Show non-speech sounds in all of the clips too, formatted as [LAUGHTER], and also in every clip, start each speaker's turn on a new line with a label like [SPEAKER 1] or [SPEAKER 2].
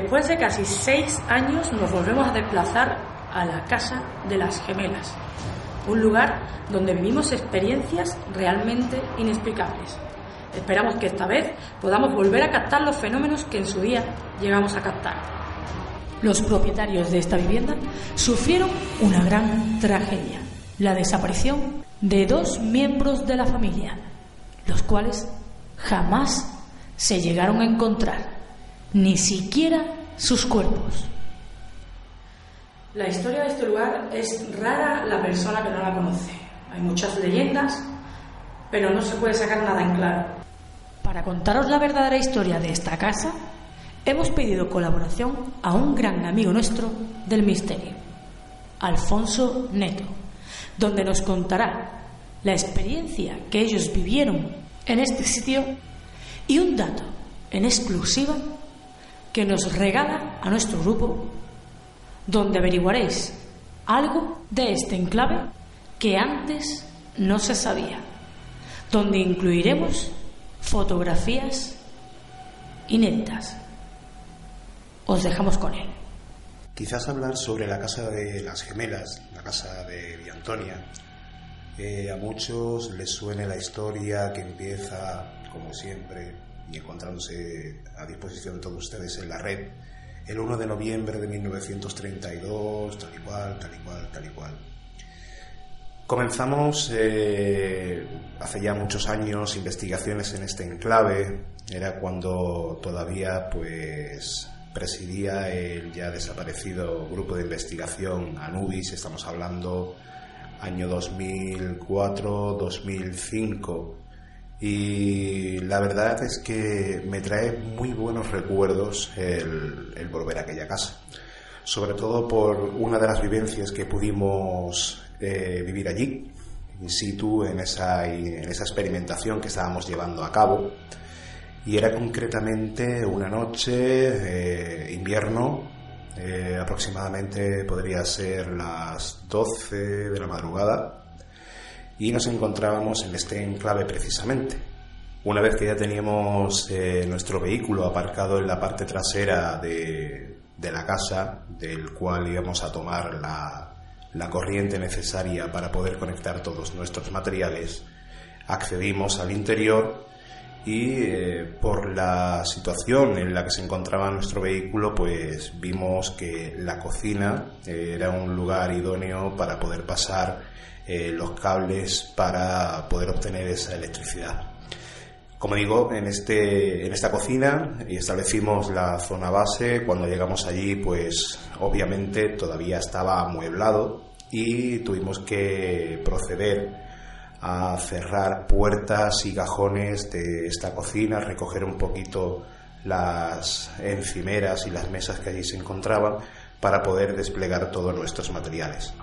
[SPEAKER 1] Después de casi seis años nos volvemos a desplazar a la Casa de las Gemelas, un lugar donde vivimos experiencias realmente inexplicables. Esperamos que esta vez podamos volver a captar los fenómenos que en su día llegamos a captar. Los propietarios de esta vivienda sufrieron una gran tragedia, la desaparición de dos miembros de la familia, los cuales jamás se llegaron a encontrar ni siquiera sus cuerpos. La historia de este lugar es rara la persona que no la conoce. Hay muchas leyendas, pero no se puede sacar nada en claro. Para contaros la verdadera historia de esta casa, hemos pedido colaboración a un gran amigo nuestro del misterio, Alfonso Neto, donde nos contará la experiencia que ellos vivieron en este sitio y un dato en exclusiva que nos regala a nuestro grupo, donde averiguaréis algo de este enclave que antes no se sabía, donde incluiremos fotografías inéditas. Os dejamos con él.
[SPEAKER 2] Quizás hablar sobre la casa de las gemelas, la casa de Villantonia. Eh, a muchos les suene la historia que empieza, como siempre, y encontrándose a disposición de todos ustedes en la red, el 1 de noviembre de 1932, tal y cual, tal y cual, tal y cual. Comenzamos eh, hace ya muchos años investigaciones en este enclave, era cuando todavía pues presidía el ya desaparecido grupo de investigación Anubis, estamos hablando año 2004-2005 y la verdad es que me trae muy buenos recuerdos el, el, volver a aquella casa. Sobre todo por una de las vivencias que pudimos eh, vivir allí, in situ, en esa, en esa experimentación que estábamos llevando a cabo. Y era concretamente una noche, eh, invierno, eh, aproximadamente podría ser las 12 de la madrugada y nos encontrábamos en este enclave precisamente. Una vez que ya teníamos eh, nuestro vehículo aparcado en la parte trasera de, de, la casa, del cual íbamos a tomar la, la corriente necesaria para poder conectar todos nuestros materiales, accedimos al interior y eh, por la situación en la que se encontraba nuestro vehículo, pues vimos que la cocina eh, era un lugar idóneo para poder pasar eh, los cables para poder obtener esa electricidad. Como digo, en, este, en esta cocina establecimos la zona base. Cuando llegamos allí, pues obviamente todavía estaba amueblado y tuvimos que proceder a cerrar puertas y cajones de esta cocina, recoger un poquito las encimeras y las mesas que allí se encontraban para poder desplegar todos nuestros materiales.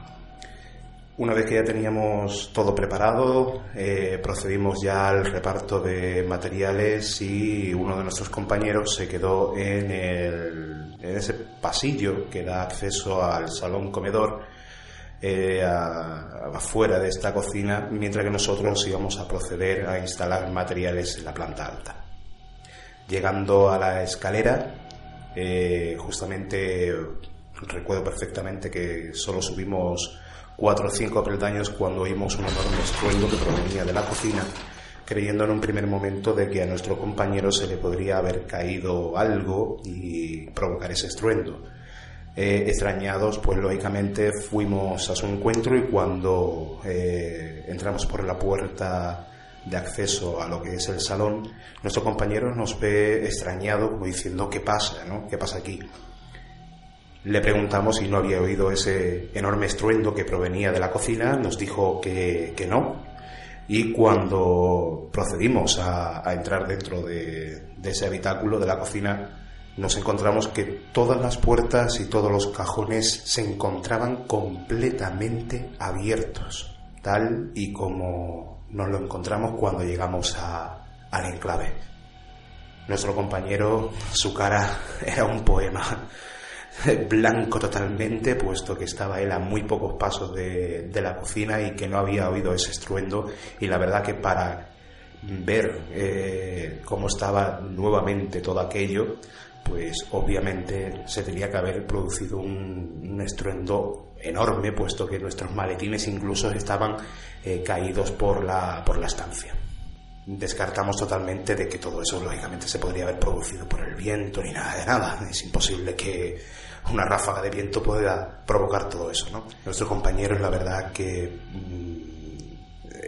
[SPEAKER 2] Una vez que ya teníamos todo preparado, eh, procedimos ya al reparto de materiales y uno de nuestros compañeros se quedó en, el, en ese pasillo que da acceso al salón comedor eh, afuera de esta cocina, mientras que nosotros íbamos a proceder a instalar materiales en la planta alta. Llegando a la escalera, eh, justamente recuerdo perfectamente que solo subimos cuatro o cinco peldaños cuando oímos un enorme estruendo que provenía de la cocina, creyendo en un primer momento de que a nuestro compañero se le podría haber caído algo y provocar ese estruendo. Eh, extrañados, pues lógicamente fuimos a su encuentro y cuando eh, entramos por la puerta de acceso a lo que es el salón, nuestro compañero nos ve extrañado como diciendo ¿qué pasa? ¿no? ¿Qué pasa aquí? Le preguntamos si no había oído ese enorme estruendo que provenía de la cocina, nos dijo que, que no. Y cuando procedimos a, entrar dentro de, de ese habitáculo de la cocina, nos encontramos que todas las puertas y todos los cajones se encontraban completamente abiertos, tal y como nos lo encontramos cuando llegamos a, al enclave. Nuestro compañero, su cara [LAUGHS] era un poema [LAUGHS] blanco totalmente, puesto que estaba él a muy pocos pasos de, la cocina y que no había oído ese estruendo y la verdad que para ver eh, cómo estaba nuevamente todo aquello, pues obviamente se tenía que haber producido un, un estruendo enorme, puesto que nuestros maletines incluso estaban eh, caídos por la, por la estancia. Descartamos totalmente de que todo eso lógicamente se podría haber producido por el viento ni nada de nada. Es imposible que una ráfaga de viento pueda provocar todo eso, ¿no? Nuestros compañeros, la verdad que mmm,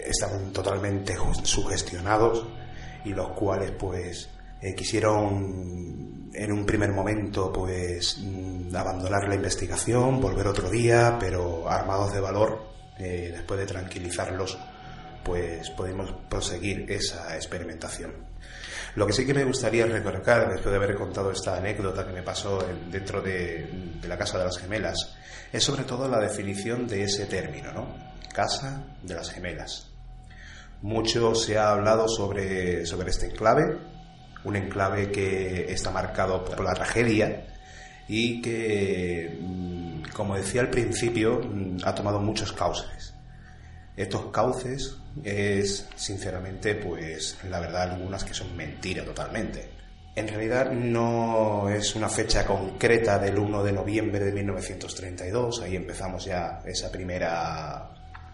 [SPEAKER 2] estaban totalmente sugestionados y los cuales pues eh, quisieron en un primer momento pues mmm, abandonar la investigación, volver otro día, pero armados de valor, eh, después de tranquilizarlos, pues podemos proseguir esa experimentación. Lo que sí que me gustaría recalcar, después de haber contado esta anécdota que me pasó dentro de, la Casa de las Gemelas, es sobre todo la definición de ese término, ¿no? Casa de las Gemelas. Mucho se ha hablado sobre, sobre este enclave, un enclave que está marcado por la tragedia y que, mm, como decía al principio, mm, ha tomado muchos cauces. Estos cauces es, sinceramente, pues la verdad, algunas que son mentira totalmente. En realidad no es una fecha concreta del 1 de noviembre de 1932, ahí empezamos ya esa primera,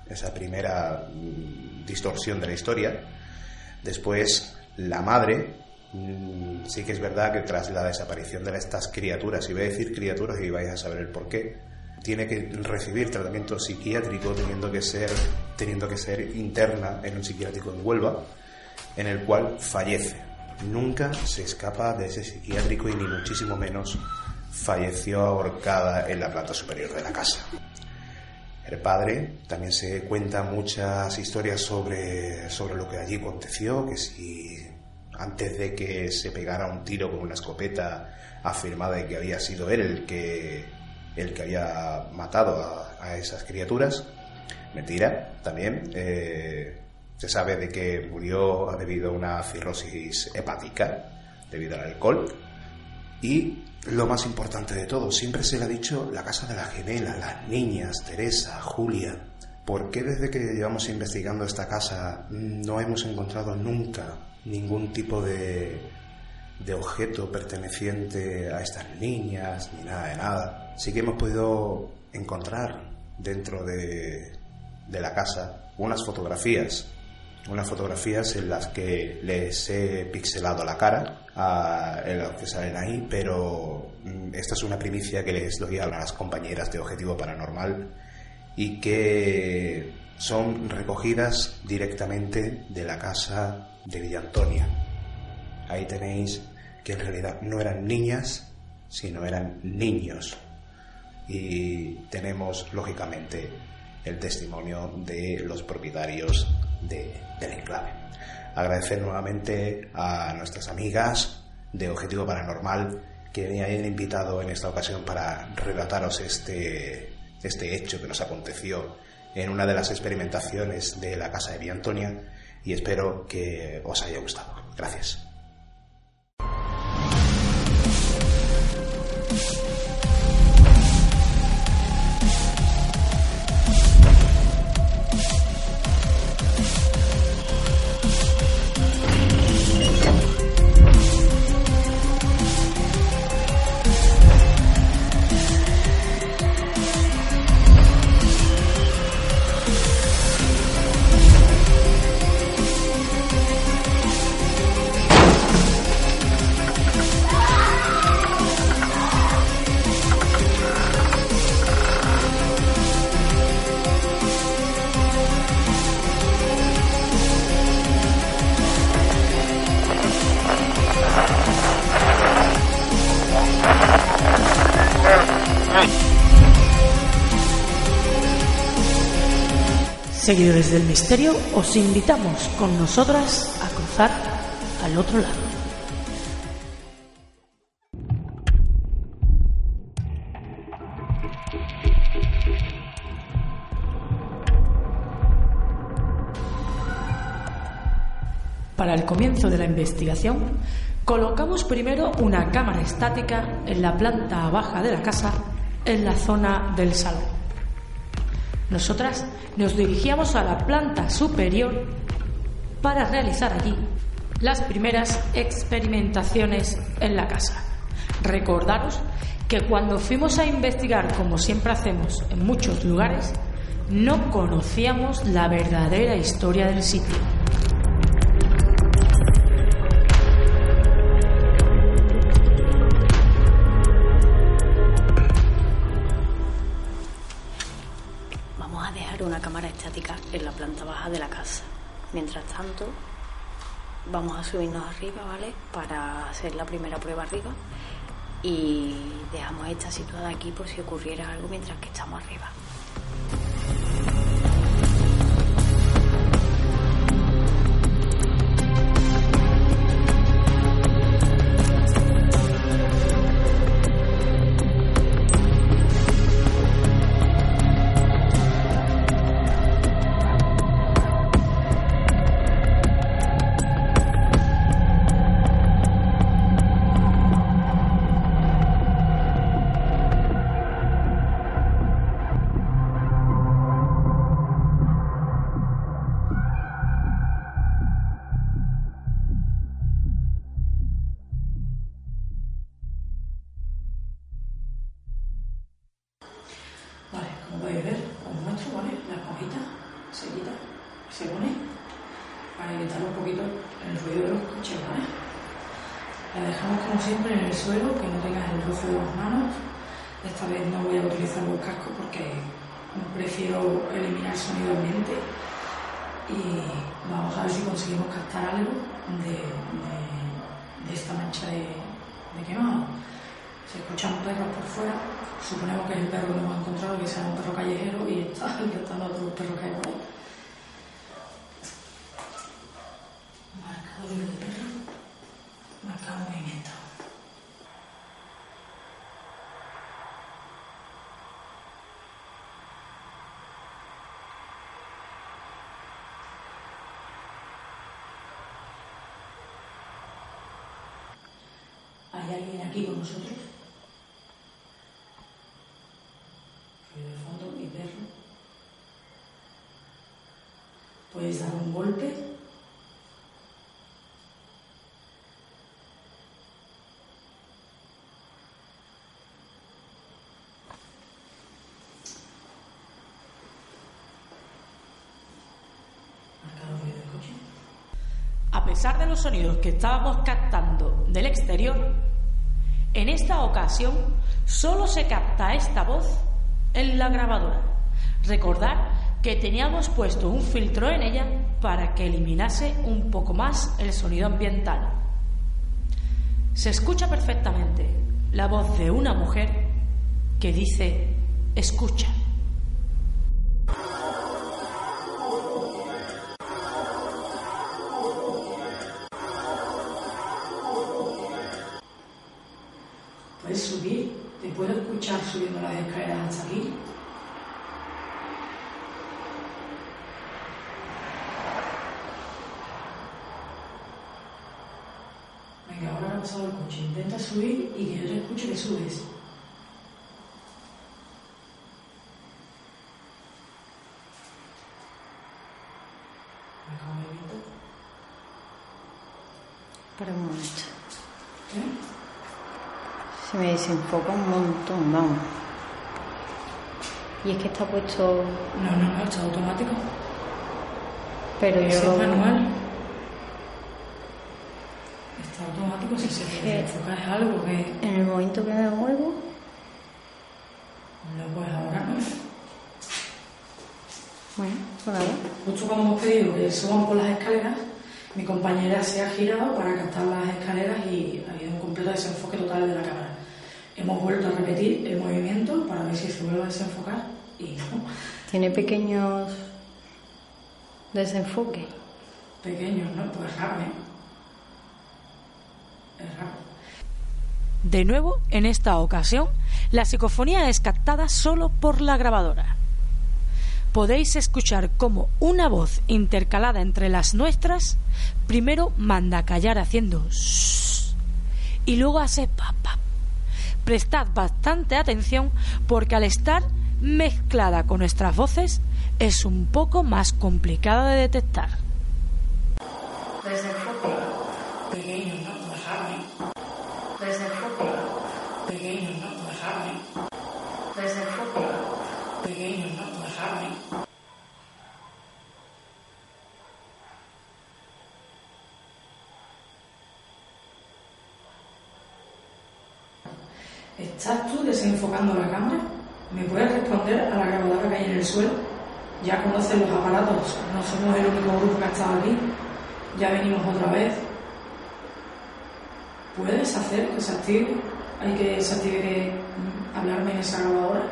[SPEAKER 2] esa primera mm, distorsión de la historia. Después, la madre, mm, sí que es verdad que tras la desaparición de estas criaturas, y voy a decir criaturas y vais a saber el por qué, tiene que recibir tratamiento psiquiátrico teniendo que ser, teniendo que ser interna en un psiquiátrico en Huelva, en el cual fallece. Nunca se escapa de ese psiquiátrico y ni muchísimo menos falleció ahorcada en la planta superior de la casa. El padre también se cuenta muchas historias sobre, sobre lo que allí aconteció, que si antes de que se pegara un tiro con una escopeta afirmaba que había sido él el que el que había matado a, esas criaturas. Mentira, también. Eh, se sabe de que murió debido a una cirrosis hepática, debido al alcohol. Y lo más importante de todo, siempre se le ha dicho la casa de la gemela, las niñas, Teresa, Julia. ¿Por qué desde que llevamos investigando esta casa no hemos encontrado nunca ningún tipo de, de objeto perteneciente a estas niñas, ni nada de nada. Sí que hemos podido encontrar dentro de, de la casa unas fotografías, unas fotografías en las que les he pixelado la cara a, en las que salen ahí, pero esta es una primicia que les doy a las compañeras de Objetivo Paranormal y que son recogidas directamente de la casa de Villa Antonia. Ahí tenéis que en realidad no eran niñas, sino eran niños. Y tenemos, lógicamente, el testimonio de los propietarios de, del enclave. Agradecer nuevamente a nuestras amigas de Objetivo Paranormal que me hayan invitado en esta ocasión para relataros este, este hecho que nos aconteció en una de las experimentaciones de la Casa de Villa Antonia y espero que os haya gustado. Gracias.
[SPEAKER 1] Seguidores del misterio, os invitamos con nosotras a cruzar al otro lado. Para el comienzo de la investigación, colocamos primero una cámara estática en la planta baja de la casa, en la zona del salón. Nosotras nos dirigíamos a la planta superior para realizar allí las primeras experimentaciones en la casa. Recordaros que cuando fuimos a investigar, como siempre hacemos en muchos lugares, no conocíamos la verdadera historia del sitio.
[SPEAKER 3] De la casa. Mientras tanto, vamos a subirnos arriba, ¿vale? Para hacer la primera prueba arriba. Y dejamos esta situada aquí por si ocurriera algo mientras que estamos arriba.
[SPEAKER 1] ¿Hay alguien aquí con nosotros? Ruido de fondo, mi perro. Puedes dar un golpe. A pesar de los sonidos que estábamos captando del exterior, en esta ocasión solo se capta esta voz en la grabadora. Recordad que teníamos puesto un filtro en ella para que eliminase un poco más el sonido ambiental. Se escucha perfectamente la voz de una mujer que dice, escucha.
[SPEAKER 3] Desenfoca un montón, vamos. Y es que está puesto.
[SPEAKER 1] No, no, no, está automático.
[SPEAKER 3] Pero yo
[SPEAKER 1] es manual. Está automático si se enfocar es algo que
[SPEAKER 3] En el momento que me muevo,
[SPEAKER 1] no puedes ahora no.
[SPEAKER 3] bueno, pues nada.
[SPEAKER 1] Justo cuando hemos pedido que suban por las escaleras, mi compañera se ha girado para captar las escaleras y ha habido un completo desenfoque total de la cámara. Hemos vuelto a repetir el movimiento para ver si se vuelve a desenfocar y no.
[SPEAKER 3] Tiene pequeños
[SPEAKER 4] Desenfoque.
[SPEAKER 3] Pequeños, ¿no? Pues raro, ¿eh? Es raro.
[SPEAKER 1] De nuevo, en esta ocasión, la psicofonía es captada solo por la grabadora. Podéis escuchar cómo una voz intercalada entre las nuestras primero manda a callar haciendo y luego hace pa pa. Prestad bastante atención porque al estar mezclada con nuestras voces es un poco más complicada de detectar
[SPEAKER 3] ¿no? Pues raro, ¿eh? Desenfoque. Pequeños, ¿no? Pues raro, ¿eh? Desenfoque. Pequeños, ¿no? Pues raro, ¿eh? ¿Estás tú desenfocando la cámara? ¿Me puedes responder a la grabadora que hay en el suelo? Ya conoces los aparatos, no somos el único grupo que ha estado aquí. Ya venimos otra vez. ¿Puedes hacer que se active? Hay que se active que mm, hablarme en esa grabadora.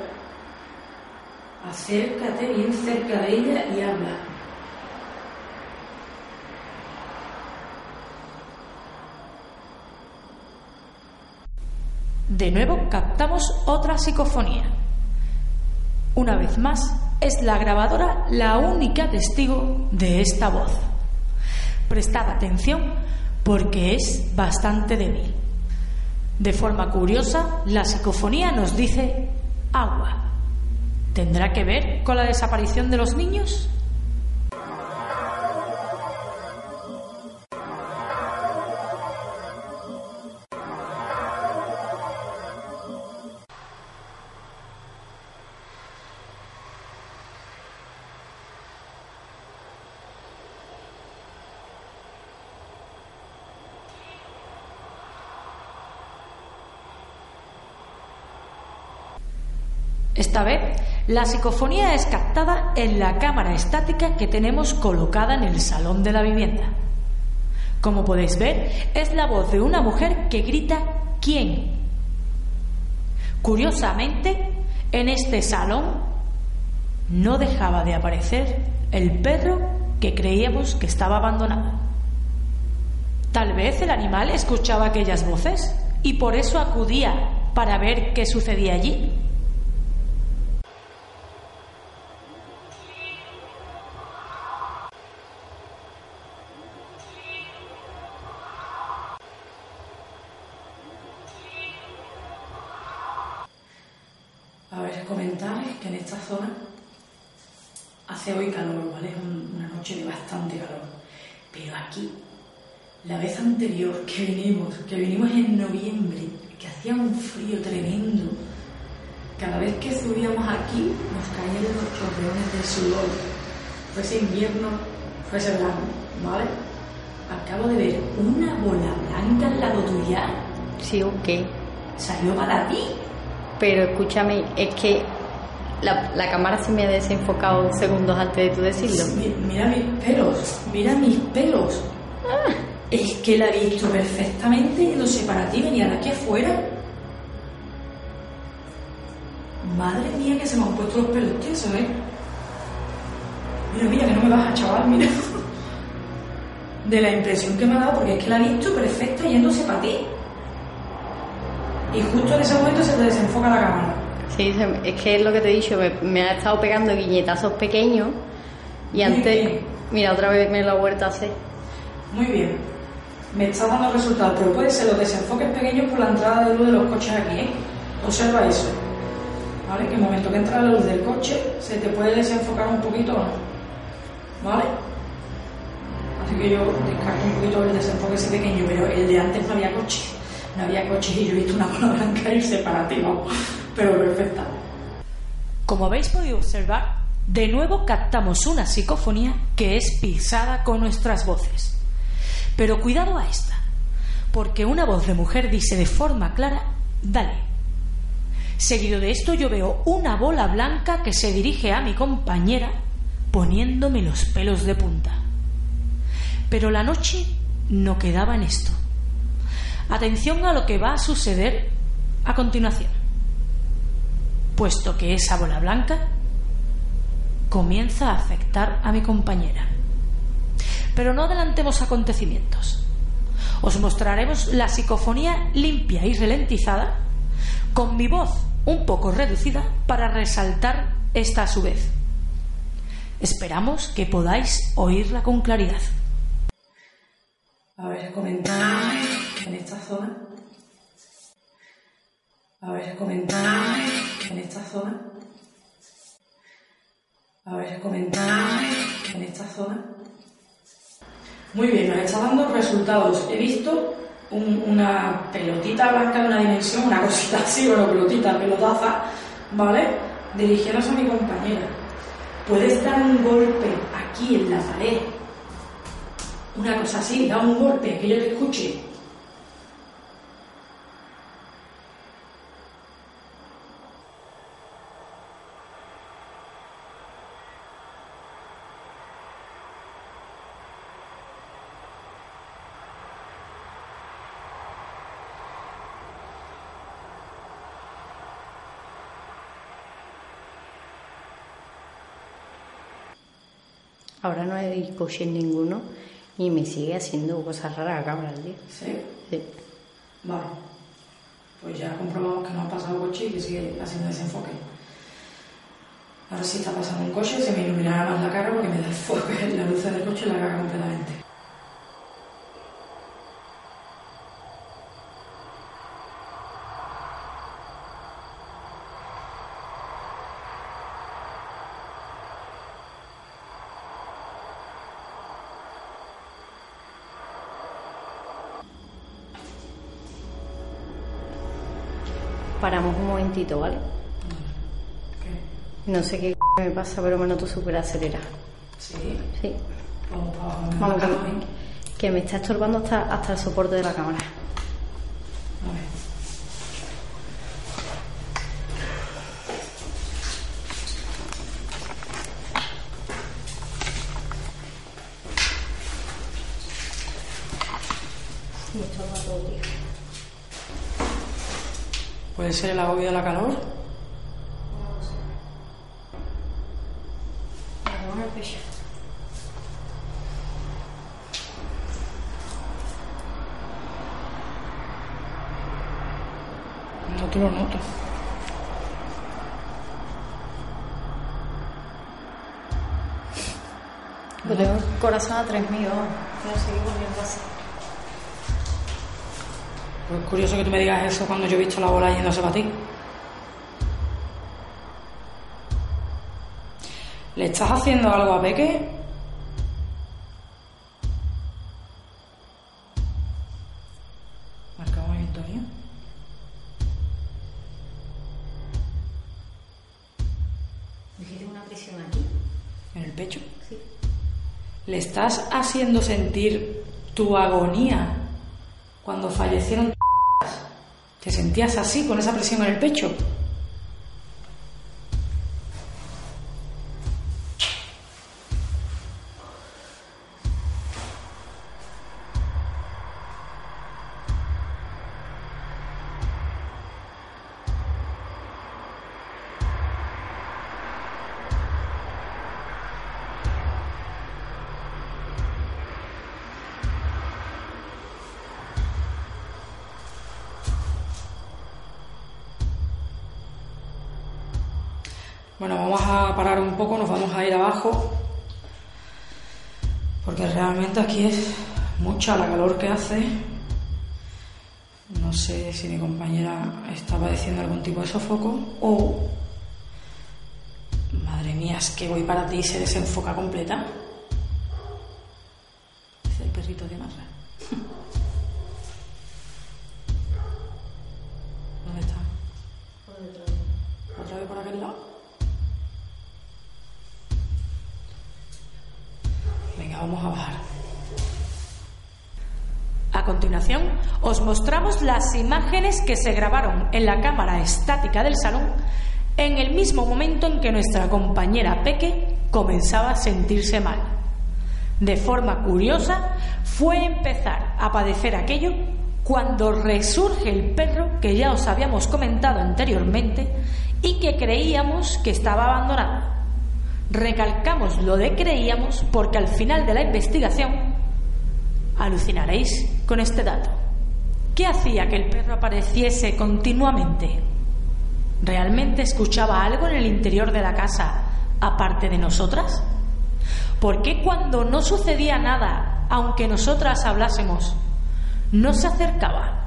[SPEAKER 3] Acércate bien cerca de ella y habla.
[SPEAKER 1] De nuevo captamos otra psicofonía. Una vez más, es la grabadora la única testigo de esta voz. Prestad atención porque es bastante débil. De forma curiosa, la psicofonía nos dice agua. ¿Tendrá que ver con la desaparición de los niños? Esta vez, la psicofonía es captada en la cámara estática que tenemos colocada en el salón de la vivienda. Como podéis ver, es la voz de una mujer que grita ¿quién? Curiosamente, en este salón no dejaba de aparecer el perro que creíamos que estaba abandonado. Tal vez el animal escuchaba aquellas voces y por eso acudía para ver qué sucedía allí.
[SPEAKER 3] A ver, comentarles que en esta zona hace hoy calor, ¿vale? Es un- una noche de bastante calor. Pero aquí, la vez anterior que vinimos, que vinimos en noviembre, que hacía un frío tremendo, cada vez que subíamos aquí nos caían los chorreones de sudor. Fuese invierno, fuese verano, ¿vale? Acabo de ver una bola blanca al lado tuya.
[SPEAKER 4] Sí, ok.
[SPEAKER 3] Salió para ti.
[SPEAKER 4] Pero escúchame, es que la, la cámara se me ha desenfocado segundos antes de tú decirlo.
[SPEAKER 3] Mi- Mira mis pelos, mira mis pelos. Es que la he visto perfectamente yéndose para ti, venía de aquí afuera. Madre mía, que se me han puesto los pelos tiesos, ¿eh? Mira, mira, que no me baja, chaval, mira. De la impresión que me ha dado, porque es que la he visto perfecta yéndose para ti. Y justo en ese momento se te desenfoca la cámara.
[SPEAKER 4] Sí, es que es lo que te he dicho, me, me ha estado pegando guiñetazos pequeños y antes, mira, otra vez me lo ha vuelto a hacer.
[SPEAKER 3] Muy bien. Me está dando resultados, pero puede ser los desenfoques pequeños por la entrada de luz de los coches aquí, ¿eh? Observa eso. ¿Vale? Que el momento que entra la luz del coche, se te puede desenfocar un poquito o no. ¿Vale? Así que yo descarto un poquito el desenfoque ese pequeño, pero el de antes no había coche. No había coche y yo he visto una bola blanca irse para ti, vamos. Pero perfecta.
[SPEAKER 1] Como habéis podido observar, de nuevo captamos una psicofonía que es pisada con nuestras voces. Pero cuidado a esta, porque una voz de mujer dice de forma clara, dale. Seguido de esto yo veo una bola blanca que se dirige a mi compañera poniéndome los pelos de punta. Pero la noche no quedaba en esto. Atención a lo que va a suceder a continuación puesto que esa bola blanca comienza a afectar a mi compañera. Pero no adelantemos acontecimientos. Os mostraremos la psicofonía limpia y ralentizada, con mi voz un poco reducida para resaltar esta a su vez. Esperamos que podáis oírla con claridad.
[SPEAKER 3] A ver, comentar en esta zona. A ver, comentar en esta zona. A ver, comentar en esta zona. Muy bien, nos está dando resultados. He visto un- una pelotita blanca de una dimensión, una cosita así, bueno, pelotita, pelotaza, ¿vale? Dirigiéndose a mi compañera. Puedes dar un golpe aquí en la pared. Una cosa así, da un golpe, que yo te escuche.
[SPEAKER 4] Ahora no hay coche ninguno y me sigue haciendo cosas raras la cámara al día.
[SPEAKER 3] ¿Sí?
[SPEAKER 4] Sí.
[SPEAKER 3] Vale. Pues ya comprobamos que no ha pasado coche y que sigue haciendo desenfoque. Ahora sí está pasando un coche, se me iluminará más la cara porque me da el foco, [LAUGHS] la luz del coche en la cara completamente.
[SPEAKER 4] Paramos un momentito, ¿vale?
[SPEAKER 3] ¿Qué?
[SPEAKER 4] No sé qué me pasa, pero me noto súper acelerada.
[SPEAKER 3] Sí.
[SPEAKER 4] Sí.
[SPEAKER 3] Vamos.
[SPEAKER 4] Vamos,
[SPEAKER 3] Vamos,
[SPEAKER 4] que, que me está estorbando hasta, hasta el soporte de la cámara.
[SPEAKER 3] A ver.
[SPEAKER 4] Me estorba todo, tío.
[SPEAKER 3] Puede ser el agobio de la calor.
[SPEAKER 4] Me duele el pecho.
[SPEAKER 3] No te lo noto.
[SPEAKER 4] Yo tengo el corazón a 3.000, vamos. No sé qué volviendo a hacer.
[SPEAKER 3] Pues es curioso que tú me digas eso cuando yo he visto la bola yéndose para ti. ¿Le estás haciendo algo a Peque? Marca un movimiento mío.
[SPEAKER 4] ¿Dijiste una presión aquí?
[SPEAKER 3] En el pecho.
[SPEAKER 4] Sí.
[SPEAKER 3] ¿Le estás haciendo sentir tu agonía cuando fallecieron tus ¿Te sentías así, con esa presión en el pecho? Poco, nos vamos a ir abajo, porque realmente aquí es mucha la calor que hace. No sé si mi compañera está padeciendo algún tipo de sofoco o... Madre mía, es que voy para ti y se desenfoca completa.
[SPEAKER 1] Os mostramos las imágenes que se grabaron en la cámara estática del salón en el mismo momento en que nuestra compañera Peque comenzaba a sentirse mal. De forma curiosa, fue empezar a padecer aquello cuando resurge el perro que ya os habíamos comentado anteriormente y que creíamos que estaba abandonado. Recalcamos lo de creíamos porque al final de la investigación alucinaréis con este dato. ¿Qué hacía que el perro apareciese continuamente? ¿Realmente escuchaba algo en el interior de la casa aparte de nosotras? ¿Por qué cuando no sucedía nada, aunque nosotras hablásemos, no se acercaba?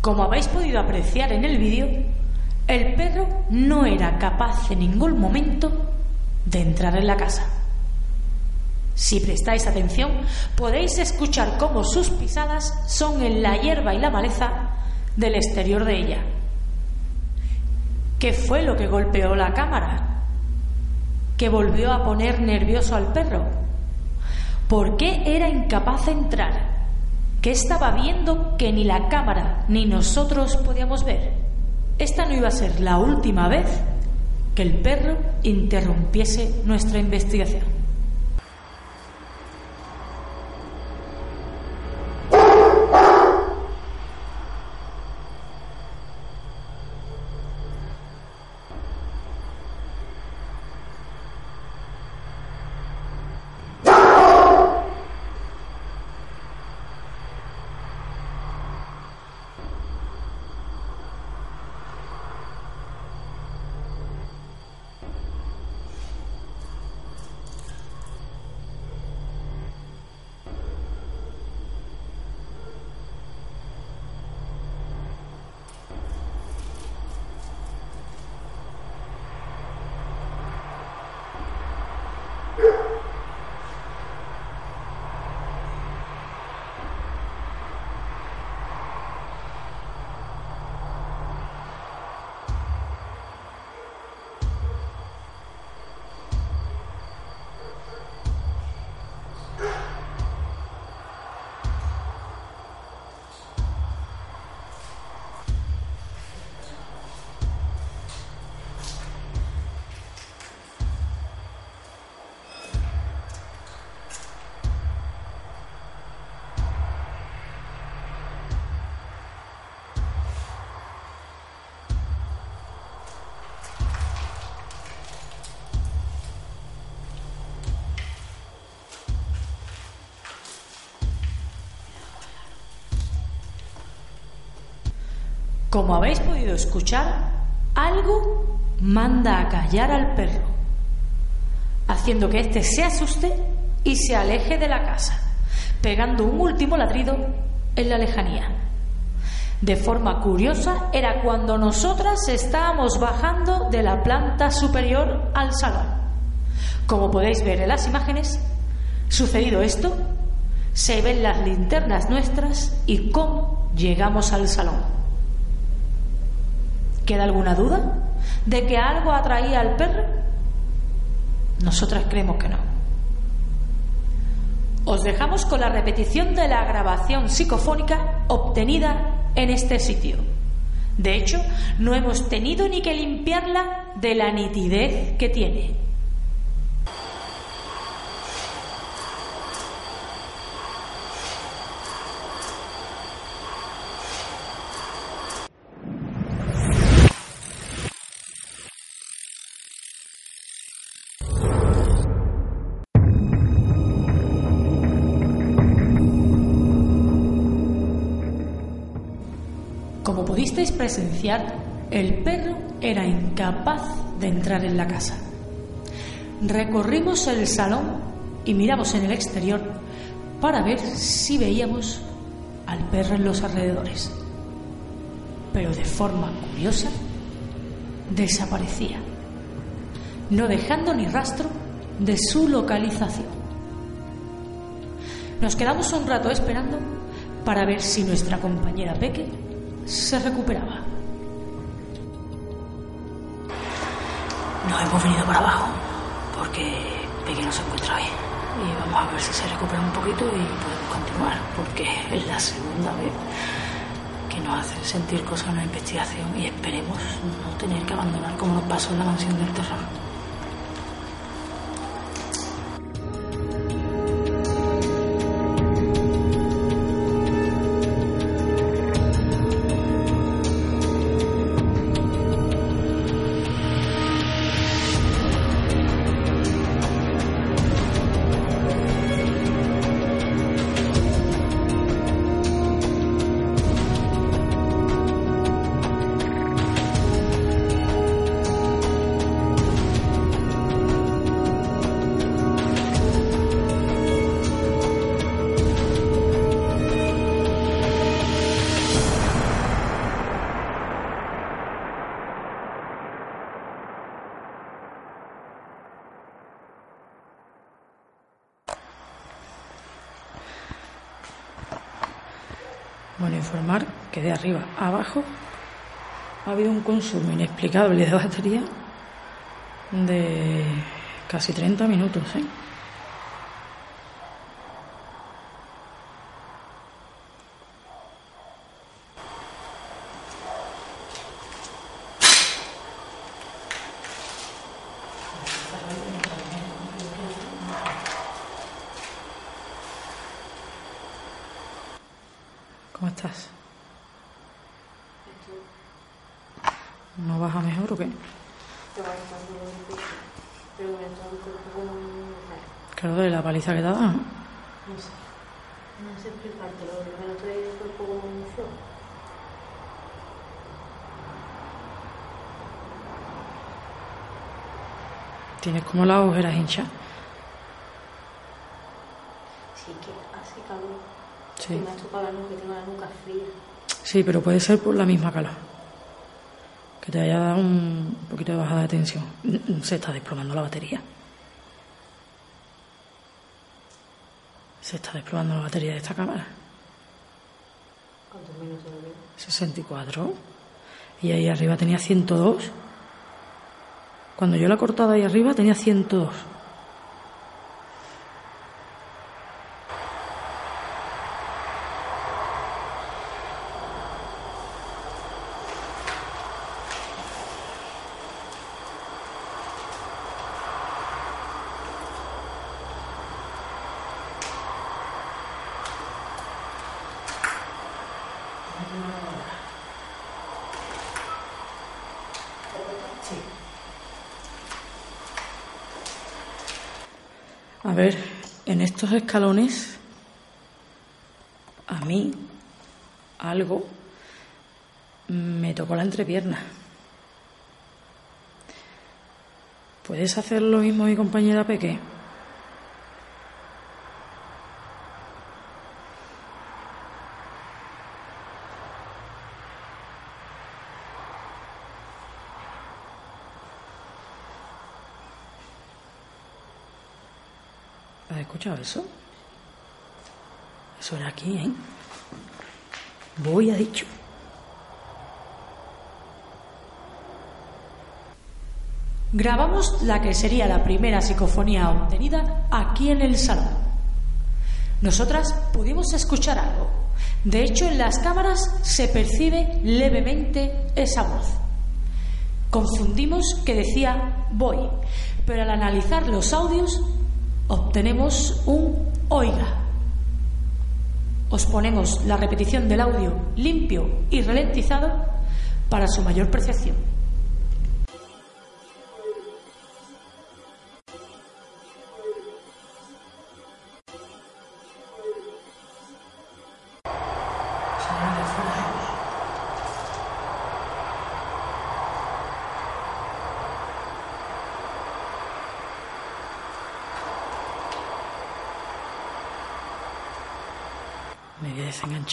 [SPEAKER 1] Como habéis podido apreciar en el vídeo, el perro no era capaz en ningún momento de entrar en la casa. Si prestáis atención, podéis escuchar cómo sus pisadas son en la hierba y la maleza del exterior de ella. ¿Qué fue lo que golpeó la cámara? ¿Que volvió a poner nervioso al perro? ¿Por qué era incapaz de entrar? Que estaba viendo que ni la cámara ni nosotros podíamos ver. Esta no iba a ser la última vez que el perro interrumpiese nuestra investigación. Como habéis podido escuchar, algo manda a callar al perro, haciendo que éste se asuste y se aleje de la casa, pegando un último ladrido en la lejanía. De forma curiosa era cuando nosotras estábamos bajando de la planta superior al salón. Como podéis ver en las imágenes, sucedido esto, se ven las linternas nuestras y cómo llegamos al salón. ¿Queda alguna duda de que algo atraía al perro? Nosotras creemos que no. os dejamos con la repetición de la grabación psicofónica obtenida en este sitio. De hecho, no hemos tenido ni que limpiarla de la nitidez que tiene. Presenciar, el perro era incapaz de entrar en la casa. Recorrimos el salón y miramos en el exterior para ver si veíamos al perro en los alrededores. Pero de forma curiosa, desaparecía, no dejando ni rastro de su localización. Nos quedamos un rato esperando para ver si nuestra compañera Peque se recuperaba.
[SPEAKER 3] Nos hemos venido para abajo porque Peque no se encuentra bien. Y vamos a ver si se recupera un poquito y podemos continuar, porque es la segunda vez que nos hace sentir cosas en la investigación y esperemos no tener que abandonar como nos pasó en la mansión del terror. De arriba a abajo ha habido un consumo inexplicable de batería de casi 30 minutos, ¿eh? ¿Cómo estás? ¿No baja mejor o qué? Claro, de la paliza que te ha dado, ¿no?
[SPEAKER 4] No sé. No sé explicártelo. Lo que no estoy el cuerpo como un flor.
[SPEAKER 3] Tienes como las agujeras hinchadas.
[SPEAKER 4] Sí, que hace calor.
[SPEAKER 3] Sí.
[SPEAKER 4] Me ha tocado la nuca, que tengo la nuca fría.
[SPEAKER 3] Sí, pero puede ser por la misma calor. Que te haya dado un poquito de bajada de tensión. Se está desplomando la batería. Se está desplomando la batería de esta cámara.
[SPEAKER 4] ¿Cuántos minutos veo?
[SPEAKER 3] 64. Y ahí arriba tenía 102. Cuando yo la he cortado ahí arriba tenía 102. A ver, en estos escalones, a mí, algo me tocó la entrepierna. ¿Puedes hacer lo mismo, mi compañera Peque? ¿Has escuchado eso? Eso era aquí, ¿eh? Voy, ha dicho.
[SPEAKER 1] Grabamos la que sería la primera psicofonía obtenida aquí en el salón. Nosotras pudimos escuchar algo. De hecho, en las cámaras se percibe levemente esa voz. Confundimos que decía voy, pero al analizar los audios obtenemos un oiga. Os ponemos la repetición del audio limpio y ralentizado para su mayor percepción.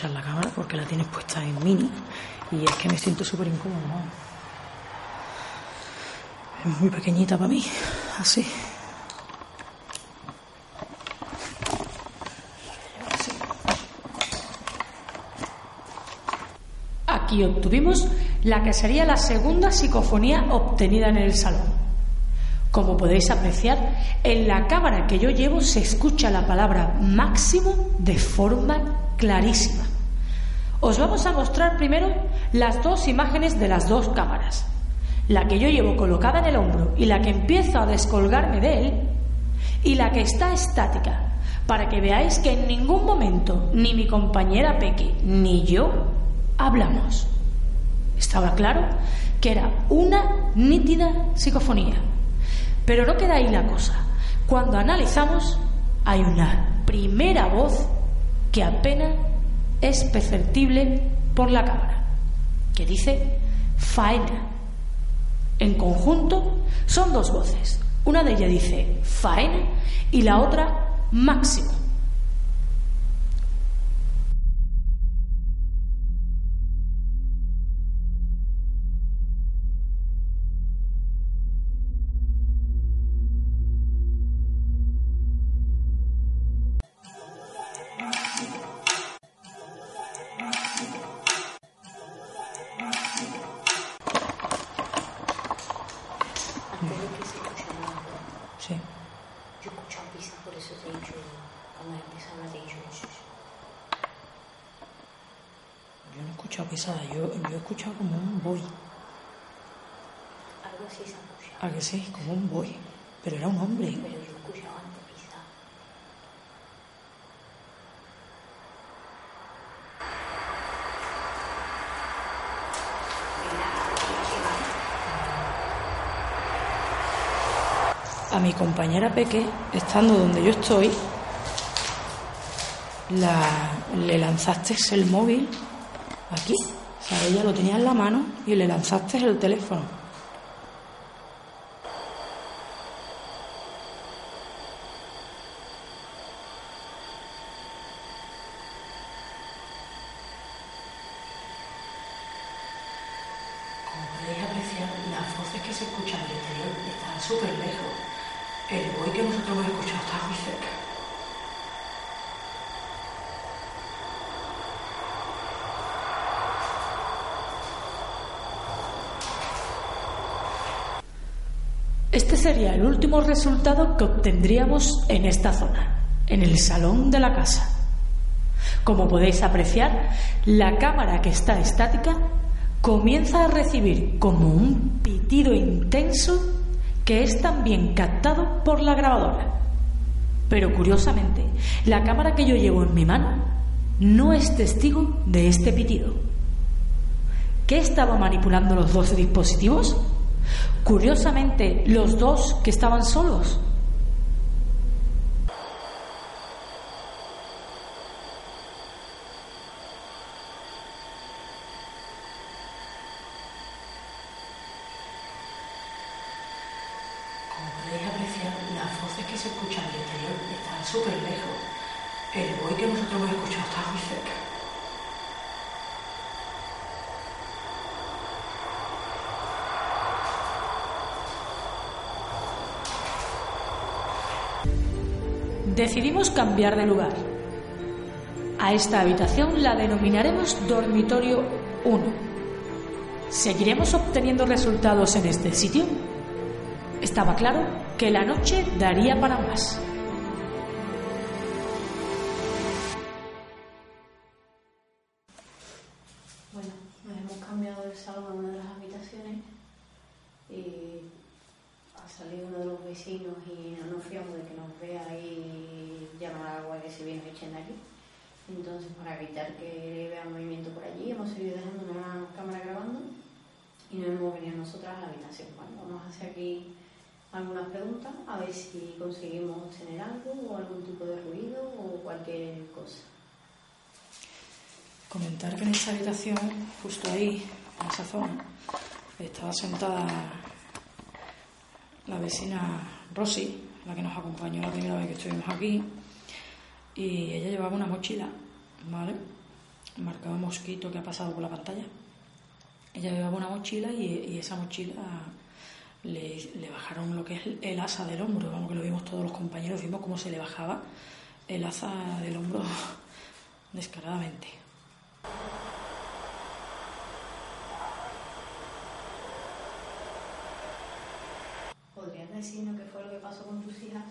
[SPEAKER 1] La cámara porque la tienes puesta en mini y es que me siento súper incómodo. Es muy pequeñita para mí. Así. Aquí obtuvimos la que sería la segunda psicofonía obtenida en el salón. Como podéis apreciar, en la cámara que yo llevo se escucha la palabra máximo de forma clarísima. Os vamos a mostrar primero las dos imágenes de las dos cámaras. La que yo llevo colocada en el hombro y la que empiezo a descolgarme de él y la que está estática, para que veáis que en ningún momento ni mi compañera Peque ni yo hablamos. Estaba claro que era una nítida psicofonía. Pero no queda ahí la cosa. Cuando analizamos, hay una primera voz que apenas es perceptible por la cámara, que dice faena. En conjunto son dos voces. Una de ellas dice faena y la otra máximo. Mi compañera Peque, estando donde yo estoy, la, le lanzaste el móvil aquí. O sea, ella lo tenía en la mano y le lanzaste el teléfono. Como podéis apreciar, las voces que se escuchan del exterior están súper lejos. El boy que nosotros hemos escuchado está muy cerca. Este sería el último resultado que obtendríamos en esta zona, en el salón de la casa. Como podéis apreciar, la cámara que está estática comienza a recibir como un pitido intenso que es también captado por la grabadora. Pero curiosamente, la cámara que yo llevo en mi mano no es testigo de este pitido. ¿Qué estaba manipulando los dos dispositivos? Curiosamente, los dos que estaban solos. Como podéis apreciar, las voces que se escuchan del exterior están súper lejos. El boy que nosotros hemos escuchado está muy cerca. Decidimos cambiar de lugar. A esta habitación la denominaremos dormitorio 1. ¿Seguiremos obteniendo resultados en este sitio? Estaba claro que la noche daría para más.
[SPEAKER 4] Aquí. Entonces, para evitar que vea movimiento por allí, hemos seguido dejando una cámara grabando y no hemos venido nosotras a la habitación. Bueno, vamos a hacer aquí algunas preguntas a ver si conseguimos obtener algo o algún tipo de ruido o cualquier cosa.
[SPEAKER 3] Comentar que en esta habitación, justo ahí, en esa zona, estaba sentada la vecina Rosy, la que nos acompañó la primera vez que estuvimos aquí, y ella llevaba una mochila, ¿vale? Marcaba mosquito que ha pasado por la pantalla. Ella llevaba una mochila y, esa mochila le, bajaron lo que es el, el asa del hombro, vamos que lo vimos todos los compañeros, vimos cómo se le bajaba el asa del hombro [LAUGHS] descaradamente.
[SPEAKER 4] ¿Podrías decirnos qué fue lo que pasó con tus hijas?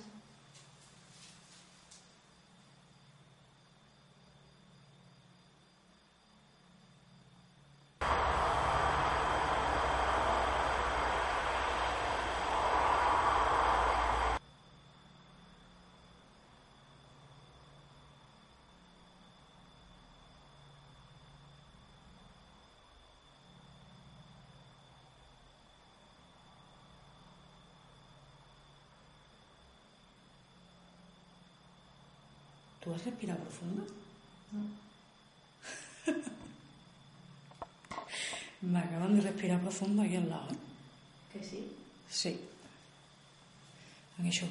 [SPEAKER 3] ¿Tú has respirado profundo? [LAUGHS] Me acaban de respirar profundo aquí al lado. ¿eh?
[SPEAKER 4] Que sí.
[SPEAKER 3] Sí. Han hecho.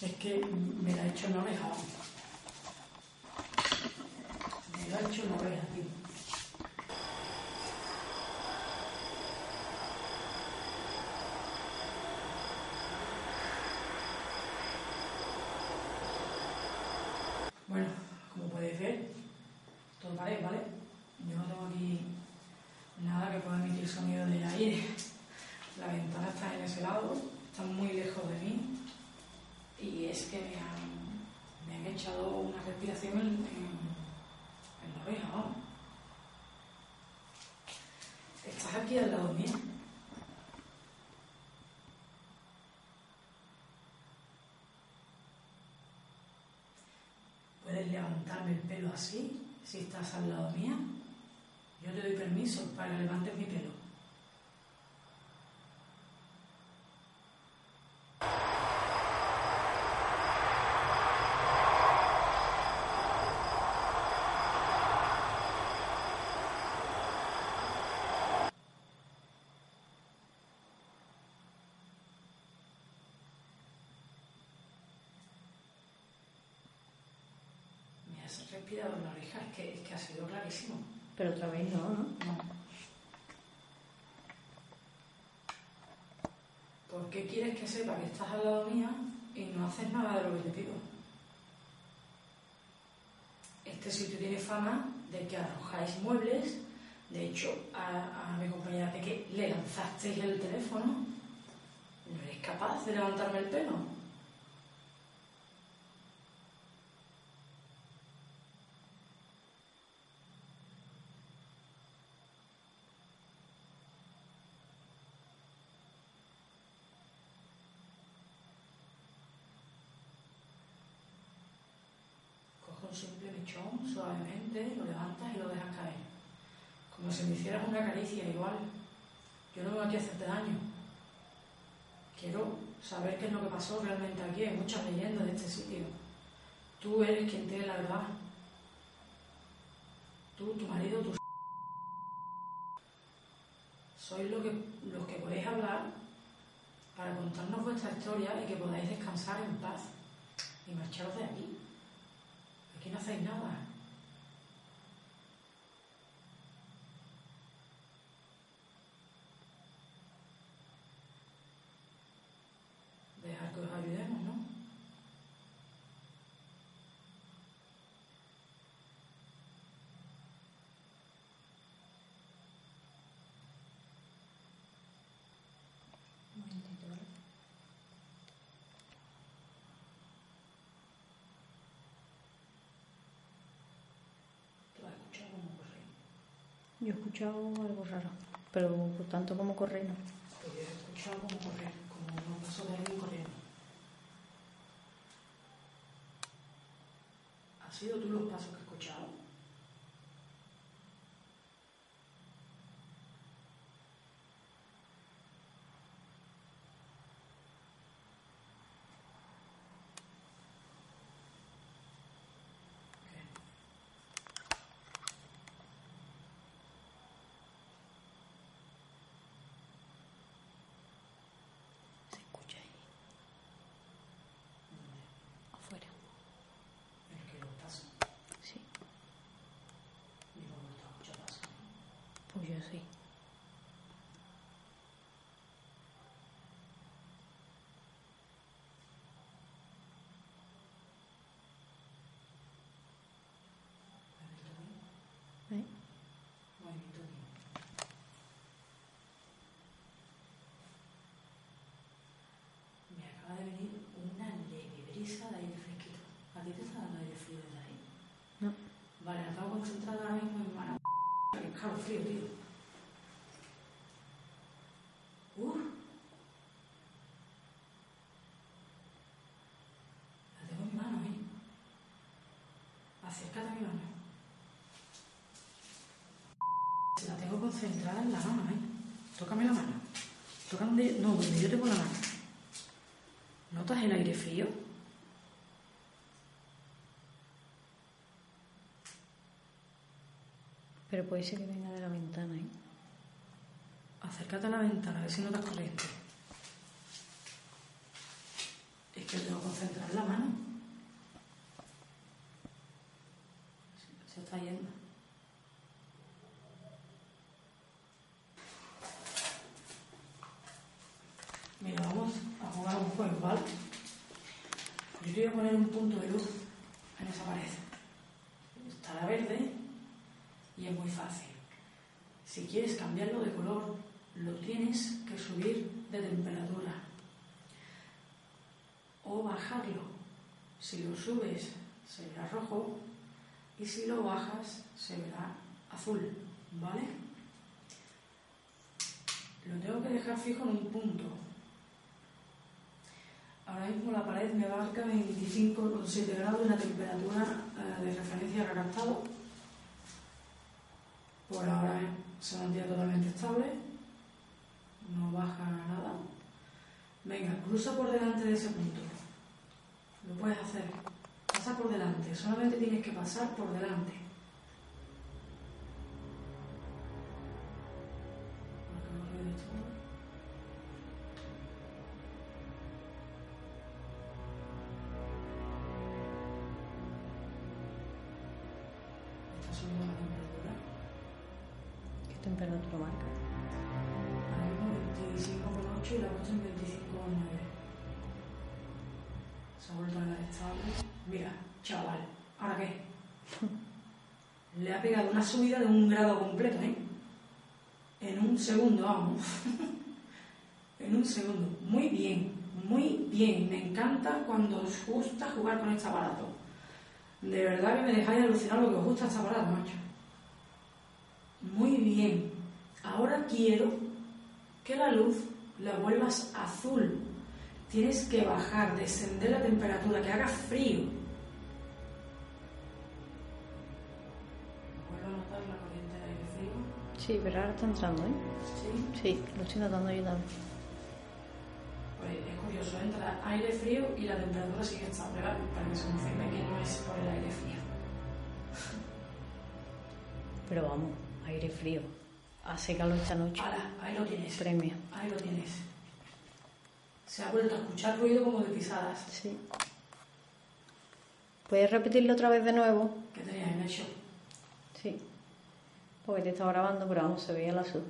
[SPEAKER 3] Es que me la ha hecho en la oreja. Me lo ha hecho en la oreja, tío. Bueno, todo pared, ¿vale? Yo no tengo aquí nada que pueda emitir sonido de aire. La ventana está en ese lado, está muy lejos de mí y es que me han, me han echado una respiración en, en- en la oreja. Estás aquí al lado mío. Puedes el pelo así, si estás al lado mía. Yo te doy permiso para que levantes mi pelo. Me has respirado en la oreja, es que, es que ha sido clarísimo.
[SPEAKER 4] Pero otra vez no, ¿no?
[SPEAKER 3] No. ¿Por qué quieres que sepa que estás al lado mía y no haces nada de lo que te pido? Este sitio tiene fama de que arrojáis muebles. De hecho, a, a mi compañera Peque le lanzasteis el teléfono. ¿No eres capaz de levantarme el pelo? Coge un simple mechón suavemente, lo levantas y lo dejas caer. Como si me hicieras una caricia igual. Yo no vengo aquí a hacerte daño. Quiero saber qué es lo que pasó realmente aquí. Hay muchas leyendas de este sitio. Tú eres quien tiene la verdad. Tú, tu marido, tu... Sois lo que, los que podéis hablar para contarnos vuestra historia y que podáis descansar en paz y marcharos de aquí. Aquí no hacéis nada. Dejar que os ayudemos, ¿no?
[SPEAKER 4] Un momentito, ¿vale? Yo he escuchado algo raro, pero tanto como correr no.
[SPEAKER 3] Pues yo he escuchado como correr, como un paso de alguien corriendo. ¿Has sido tú los pasos que he escuchado? ¿Qué?
[SPEAKER 4] Se escucha ahí, afuera.
[SPEAKER 3] El que los pasos.
[SPEAKER 4] Sí,
[SPEAKER 3] Yo no me gusta escuchar pasos.
[SPEAKER 4] pues yo sí. ¿Eh?
[SPEAKER 3] Me acaba de venir una leve brisa de aire fresquito. ¿A ti te está dando aire frío desde ahí?
[SPEAKER 4] No,
[SPEAKER 3] Vale, acabo concentrada ahora mismo en mi mano. Claro, frío, tío. Uf. La tengo en mi mano, ¿eh? Acércate a mi mano. Se la tengo concentrada en la mano, ¿eh? Tócame la mano. Toca donde... No, donde yo tengo la mano. ¿Notas el aire frío?
[SPEAKER 4] pero puede ser que venga de la ventana, ¿eh?
[SPEAKER 3] Acércate a la ventana, a ver si notas corriente. Es que tengo que concentrar la mano. Se- Se está yendo. Mira, vamos a jugar un juego, ¿vale? Yo te voy a poner un punto de luz en esa pared. Estará verde y es muy fácil. Si quieres cambiarlo de color, lo tienes que subir de temperatura o bajarlo. Si lo subes, se verá rojo y si lo bajas, se verá azul, ¿vale? Lo tengo que dejar fijo en un punto. Ahora mismo la pared me marca 25,7 grados y la temperatura eh, de referencia que por ahora se mantiene totalmente estable, no baja nada. Venga, cruza por delante de ese punto. Lo puedes hacer. Pasa por delante, solamente tienes que pasar por delante. Pegado una subida de un grado completo, ¿eh? En un segundo, vamos. [LAUGHS] en un segundo. Muy bien, muy bien. Me encanta cuando os gusta jugar con este aparato. De verdad que me dejáis alucinar lo que os gusta este aparato, macho. Muy bien. Ahora quiero que la luz la vuelvas azul. Tienes que bajar, descender la temperatura, que haga frío. ¿Vuelvo a notar la corriente de aire frío?
[SPEAKER 4] Sí, pero ahora está entrando, ¿eh?
[SPEAKER 3] Sí.
[SPEAKER 4] Sí, lo estoy notando yo también.
[SPEAKER 3] Pues es curioso, entra aire frío y la temperatura sigue estable, ¿vale? Para que se confirme que no es por el aire frío.
[SPEAKER 4] Pero vamos, aire frío. Hace calor esta noche.
[SPEAKER 3] Ahora, ahí lo tienes.
[SPEAKER 4] Premio.
[SPEAKER 3] Ahí lo tienes. Se ha vuelto a escuchar ruido como de pisadas.
[SPEAKER 4] Sí. ¿Puedes repetirlo otra vez de nuevo?
[SPEAKER 3] que tenías en el show.
[SPEAKER 4] Sí. Porque te estaba grabando, pero se veía el azul.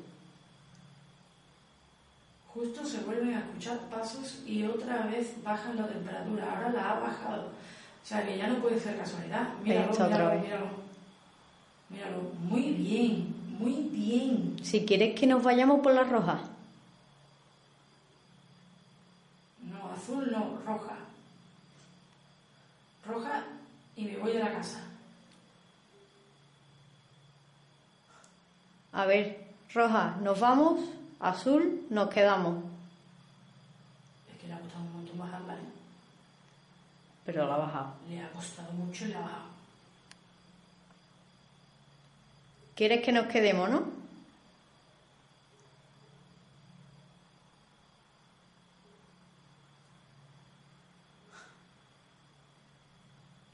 [SPEAKER 3] Justo se vuelven a escuchar pasos y otra vez bajan la temperatura. Ahora la ha bajado. O sea que ya no puede ser casualidad. Míralo,
[SPEAKER 4] otra
[SPEAKER 3] míralo,
[SPEAKER 4] vez.
[SPEAKER 3] míralo. Míralo. Muy bien, muy bien.
[SPEAKER 4] Si quieres que nos vayamos por la roja.
[SPEAKER 3] No, azul no, roja. Roja y me voy de la casa.
[SPEAKER 4] A ver, roja, nos vamos, azul, nos quedamos.
[SPEAKER 3] Es que le ha costado un montón bajarla, ¿eh?
[SPEAKER 4] Pero la ha bajado.
[SPEAKER 3] Le ha costado mucho y la ha bajado.
[SPEAKER 4] ¿Quieres que nos quedemos, no?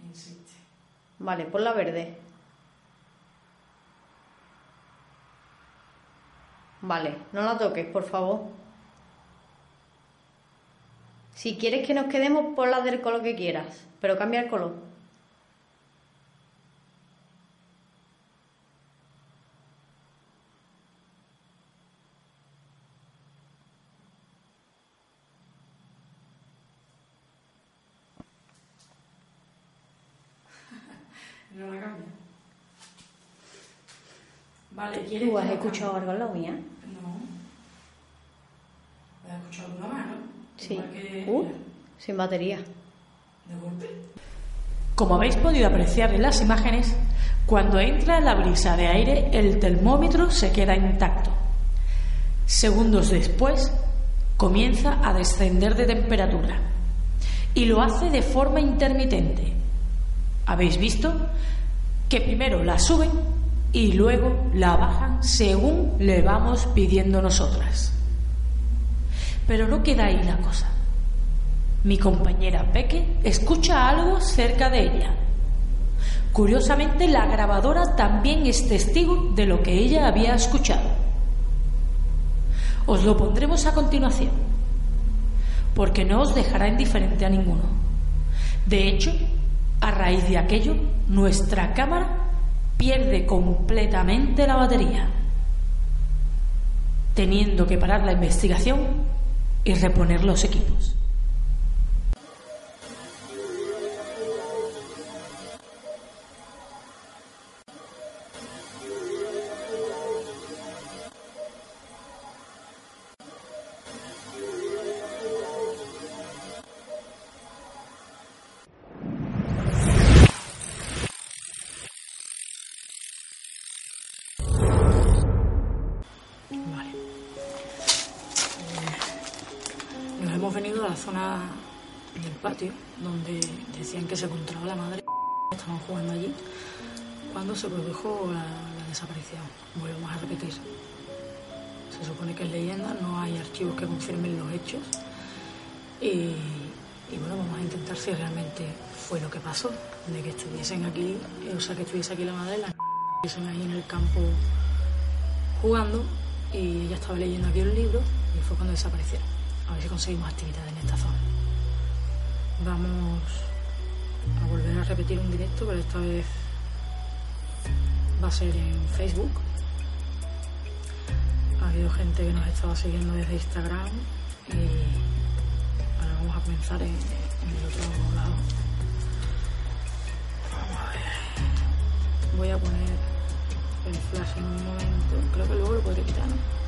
[SPEAKER 3] Insiste.
[SPEAKER 4] Vale, pon la verde. Vale, no la toques, por favor. Si quieres que nos quedemos, pon la del color que quieras, pero cambia el color.
[SPEAKER 3] No la cambia. Vale, ¿quieres
[SPEAKER 4] ¿Tú
[SPEAKER 3] que
[SPEAKER 4] has
[SPEAKER 3] la
[SPEAKER 4] escuchado algo en la mía?
[SPEAKER 3] No. ¿Has escuchado alguna más, no?
[SPEAKER 4] Sí.
[SPEAKER 3] Que-
[SPEAKER 4] Uh, sin batería.
[SPEAKER 3] ¿De golpe?
[SPEAKER 1] Como habéis podido apreciar en las imágenes, cuando entra la brisa de aire, el termómetro se queda intacto. Segundos después, comienza a descender de temperatura y lo hace de forma intermitente. ¿Habéis visto? Que primero la suben y luego la bajan según le vamos pidiendo nosotras. Pero no queda ahí la cosa. Mi compañera Peque escucha algo cerca de ella. Curiosamente, la grabadora también es testigo de lo que ella había escuchado. Os lo pondremos a continuación, porque no os dejará indiferente a ninguno. De hecho, a raíz de aquello, nuestra cámara pierde completamente la batería, teniendo que parar la investigación y reponer los equipos. Produjo la, la desaparición. Volvemos a repetir. Se supone que es leyenda, no hay archivos que confirmen los hechos. Y, y bueno, vamos a intentar si realmente fue lo que pasó, de que estuviesen aquí, o sea, que estuviese aquí la madre, la [LAUGHS] estuviesen ahí en el campo jugando y ella estaba leyendo aquí un libro y fue cuando desaparecieron. A ver si conseguimos actividad en esta zona. Vamos a volver a repetir un directo, pero esta vez va a ser en Facebook. Ha habido gente que nos estaba siguiendo desde Instagram y ahora vamos a comenzar en, el otro lado. Vamos a ver. Voy a poner el flash en un momento. Creo que luego lo podré quitar. ¿no?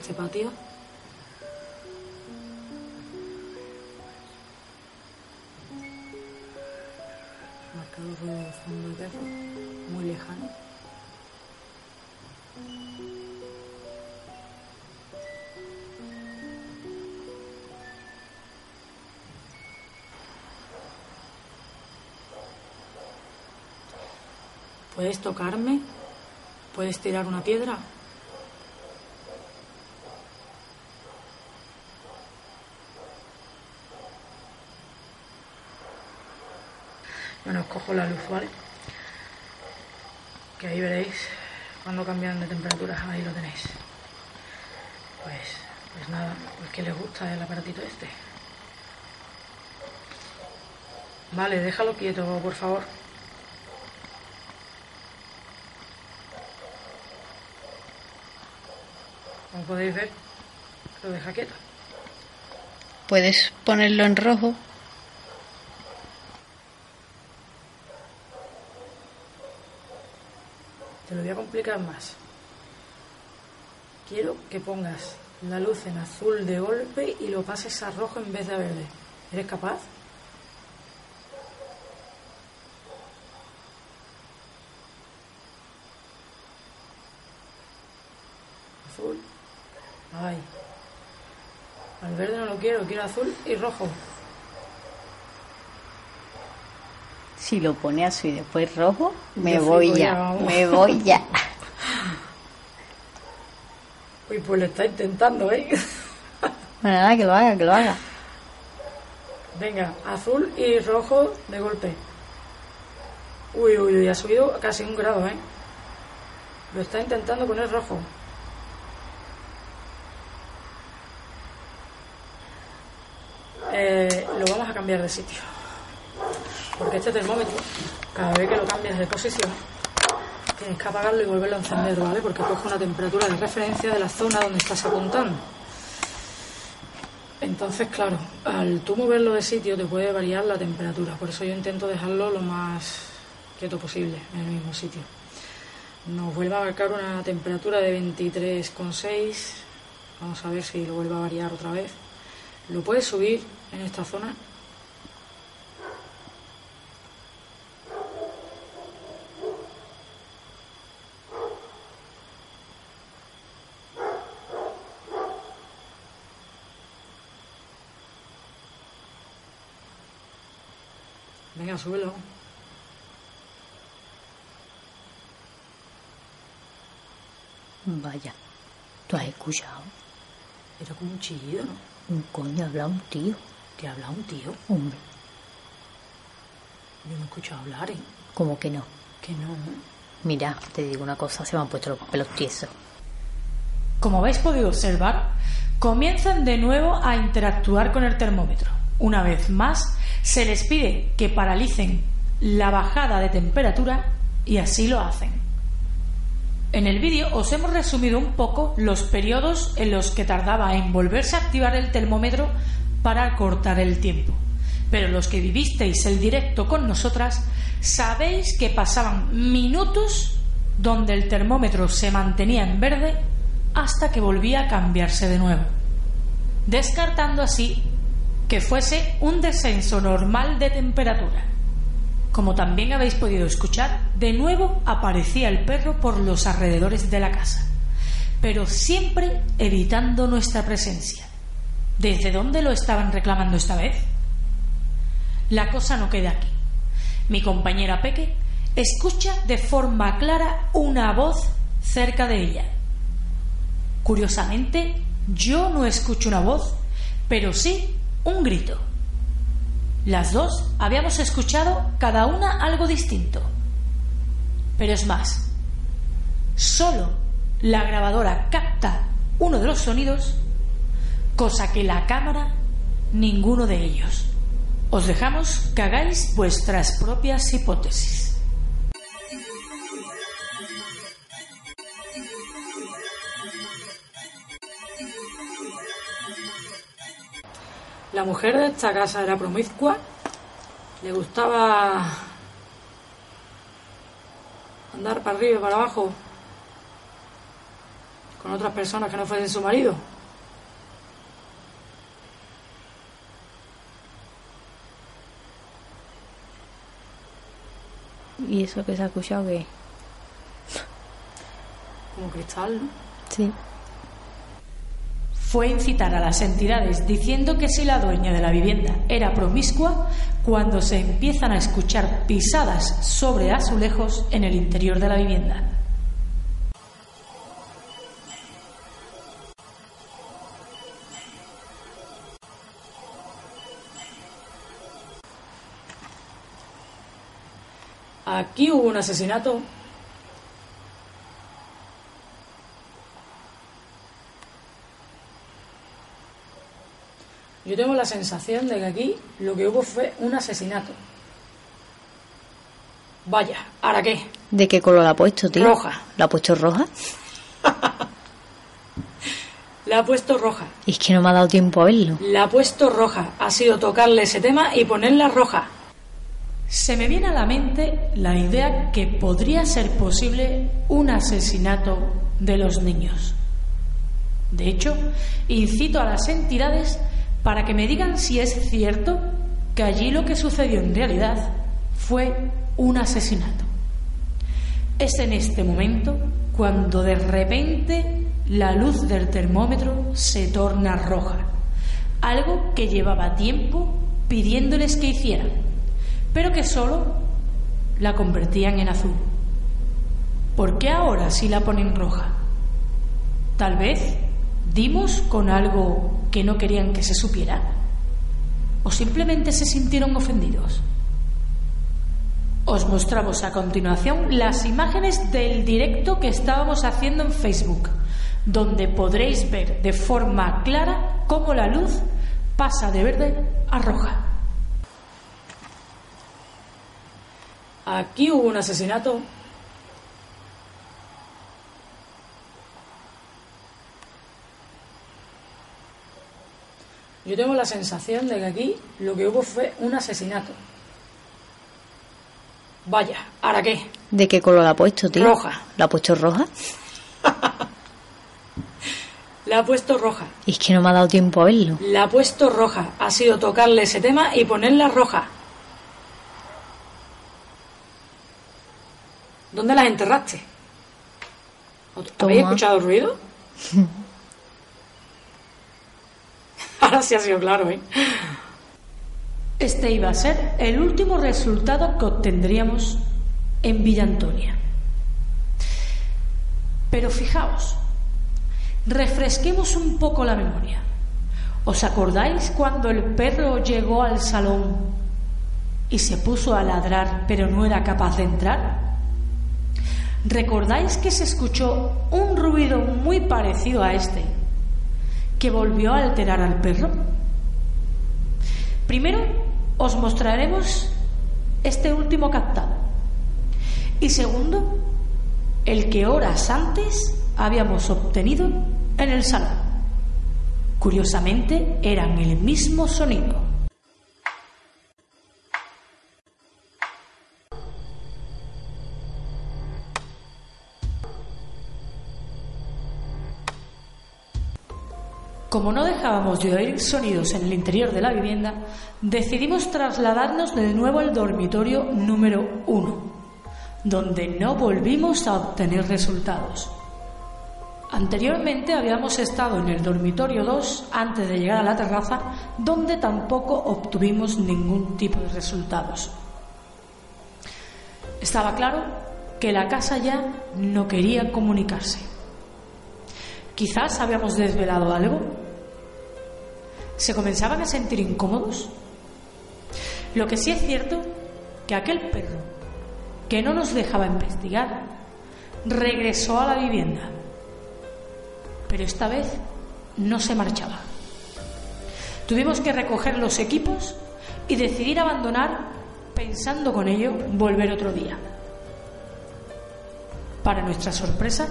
[SPEAKER 1] Este patio? Marcado de fondo de perro, muy lejano. ¿Puedes tocarme? ¿Puedes tirar una piedra? Bueno, os cojo la luz, ¿vale? Que ahí veréis cuando cambian de temperaturas, ahí lo tenéis.
[SPEAKER 3] Pues, pues nada, pues que le gusta el aparatito este. Vale, déjalo quieto, por favor. Como podéis ver, lo deja quieto.
[SPEAKER 4] Puedes ponerlo en rojo.
[SPEAKER 3] Complicar más. Quiero que pongas la luz en azul de golpe y lo pases a rojo en vez de a verde. ¿Eres capaz? Azul. Ay. Al verde no lo quiero, quiero azul y rojo.
[SPEAKER 4] Si lo pone azul y después rojo, me voy ya, me voy ya.
[SPEAKER 3] Uy, pues lo está intentando, ¿eh?
[SPEAKER 4] Bueno, nada, que lo haga, que lo haga.
[SPEAKER 3] Venga, azul y rojo de golpe. Uy, uy, uy, ha subido casi un grado, ¿eh? Lo está intentando poner rojo. Eh, lo vamos a cambiar de sitio. Porque este termómetro, cada vez que lo cambias de posición, tienes que apagarlo y volverlo a encender, ¿vale? Porque coge una temperatura de referencia de la zona donde estás apuntando. Entonces, claro, al tú moverlo de sitio te puede variar la temperatura. Por eso yo intento dejarlo lo más quieto posible en el mismo sitio. Nos vuelve a marcar una temperatura de 23,6. Vamos a ver si lo vuelve a variar otra vez. Lo puedes subir en esta zona. Venga, súbelo.
[SPEAKER 4] Vaya, ¿tú has escuchado?
[SPEAKER 3] Era como un chillido, ¿no?
[SPEAKER 4] Un coño habla un tío.
[SPEAKER 3] Que habla un tío.
[SPEAKER 4] Hombre,
[SPEAKER 3] Yo no he escuchado hablar, ¿eh?
[SPEAKER 4] como que no.
[SPEAKER 3] Que no, ¿no?
[SPEAKER 4] Mira, te digo una cosa, se me han puesto los pelos tiesos.
[SPEAKER 1] Como habéis podido observar, comienzan de nuevo a interactuar con el termómetro. Una vez más, se les pide que paralicen la bajada de temperatura y así lo hacen. En el vídeo os hemos resumido un poco los periodos en los que tardaba en volverse a activar el termómetro para cortar el tiempo. Pero los que vivisteis el directo con nosotras sabéis que pasaban minutos donde el termómetro se mantenía en verde hasta que volvía a cambiarse de nuevo, descartando así que fuese un descenso normal de temperatura. Como también habéis podido escuchar, de nuevo aparecía el perro por los alrededores de la casa, pero siempre evitando nuestra presencia. ¿Desde dónde lo estaban reclamando esta vez? La cosa no queda aquí. Mi compañera Peque escucha de forma clara una voz cerca de ella. Curiosamente, yo no escucho una voz, pero sí un grito. Las dos habíamos escuchado cada una algo distinto. Pero es más, solo la grabadora capta uno de los sonidos, cosa que la cámara ninguno de ellos. Os dejamos que hagáis vuestras propias hipótesis.
[SPEAKER 3] La mujer de esta casa era promiscua, le gustaba andar para arriba y para abajo con otras personas que no fuesen su marido.
[SPEAKER 4] ¿Y eso que se ha escuchado que
[SPEAKER 3] Como cristal, ¿no?
[SPEAKER 4] Sí.
[SPEAKER 1] Fue incitar a las entidades diciendo que si la dueña de la vivienda era promiscua, cuando se empiezan a escuchar pisadas sobre azulejos en el interior de la vivienda.
[SPEAKER 3] Aquí hubo un asesinato. Yo tengo la sensación de que aquí lo que hubo fue un asesinato. Vaya, ¿ahora qué?
[SPEAKER 4] ¿De qué color la ha puesto, tío?
[SPEAKER 3] Roja.
[SPEAKER 4] ¿La ha puesto roja? [LAUGHS]
[SPEAKER 3] La ha puesto roja.
[SPEAKER 4] Es que no me ha dado tiempo a verlo.
[SPEAKER 3] La ha puesto roja. Ha sido tocarle ese tema y ponerla roja.
[SPEAKER 1] Se me viene a la mente la idea que podría ser posible un asesinato de los niños. De hecho, incito a las entidades para que me digan si es cierto que allí lo que sucedió en realidad fue un asesinato. Es en este momento cuando de repente la luz del termómetro se torna roja, algo que llevaba tiempo pidiéndoles que hicieran, pero que solo la convertían en azul. ¿Por qué ahora sí la ponen roja? Tal vez dimos con algo que no querían que se supiera. ¿O simplemente se sintieron ofendidos? Os mostramos a continuación las imágenes del directo que estábamos haciendo en Facebook, donde podréis ver de forma clara cómo la luz pasa de verde a roja.
[SPEAKER 3] Aquí hubo un asesinato. Yo tengo la sensación de que aquí lo que hubo fue un asesinato. Vaya, ¿ahora qué?
[SPEAKER 4] ¿De qué color la ha puesto, tío?
[SPEAKER 3] Roja.
[SPEAKER 4] ¿La ha puesto roja? [LAUGHS]
[SPEAKER 3] La ha puesto roja.
[SPEAKER 4] Es que no me ha dado tiempo a verlo.
[SPEAKER 3] La ha puesto roja. Ha sido tocarle ese tema y ponerla roja. ¿Dónde las enterraste? ¿Habéis escuchado el ruido? [LAUGHS] Ahora sí ha sido claro, ¿eh?
[SPEAKER 1] Este iba a ser el último resultado que obtendríamos en Villa Antonia. Pero fijaos, refresquemos un poco la memoria. ¿Os acordáis cuando el perro llegó al salón y se puso a ladrar pero no era capaz de entrar? ¿Recordáis que se escuchó un ruido muy parecido a este que volvió a alterar al perro? Primero os mostraremos este último captado. Y segundo, el que horas antes habíamos obtenido en el salón. Curiosamente, eran el mismo sonido. Como no dejábamos de oír sonidos en el interior de la vivienda, decidimos trasladarnos de nuevo al dormitorio número uno, donde no volvimos a obtener resultados. Anteriormente habíamos estado en el dormitorio 2 antes de llegar a la terraza, donde tampoco obtuvimos ningún tipo de resultados. Estaba claro que la casa ya no quería comunicarse. Quizás habíamos desvelado algo. ¿Se comenzaban a sentir incómodos? Lo que sí es cierto que aquel perro que no nos dejaba investigar regresó a la vivienda. Pero esta vez no se marchaba. Tuvimos que recoger los equipos y decidir abandonar pensando con ello volver otro día. Para nuestra sorpresa,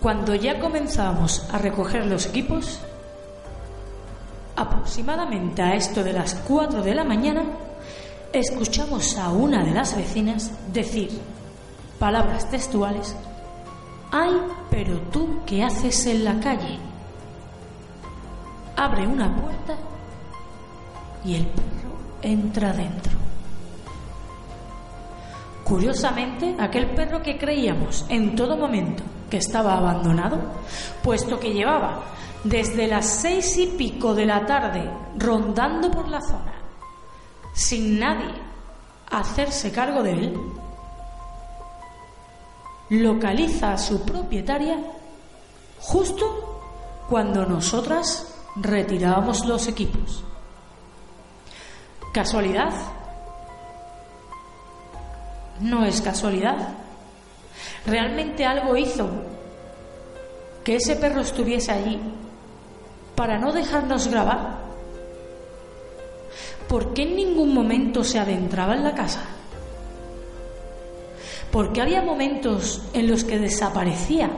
[SPEAKER 1] cuando ya comenzábamos a recoger los equipos, aproximadamente a esto de las 4 de la mañana, escuchamos a una de las vecinas decir, palabras textuales, ay, pero tú, ¿qué haces en la calle? Abre una puerta y el perro entra dentro. Curiosamente, aquel perro que creíamos en todo momento que estaba abandonado, puesto que llevaba desde las seis y pico de la tarde rondando por la zona, sin nadie hacerse cargo de él, localiza a su propietaria justo cuando nosotras retirábamos los equipos. ¿Casualidad? No es casualidad. Realmente algo hizo que ese perro estuviese allí para no dejarnos grabar ¿por qué en ningún momento se adentraba en la casa? ¿Por qué había momentos en los que desaparecía,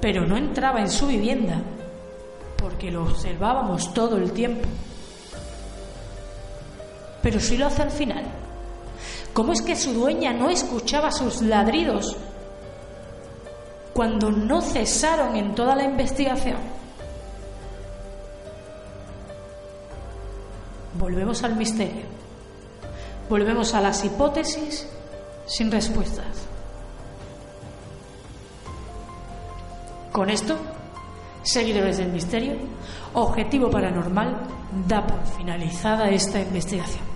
[SPEAKER 1] pero no entraba en su vivienda? Porque lo observábamos todo el tiempo. Pero sí lo hace al final. ¿Cómo es que su dueña no escuchaba sus ladridos cuando no cesaron en toda la investigación? Volvemos al misterio. Volvemos a las hipótesis sin respuestas. Con esto, seguidores del misterio, Objetivo Paranormal da por finalizada esta investigación.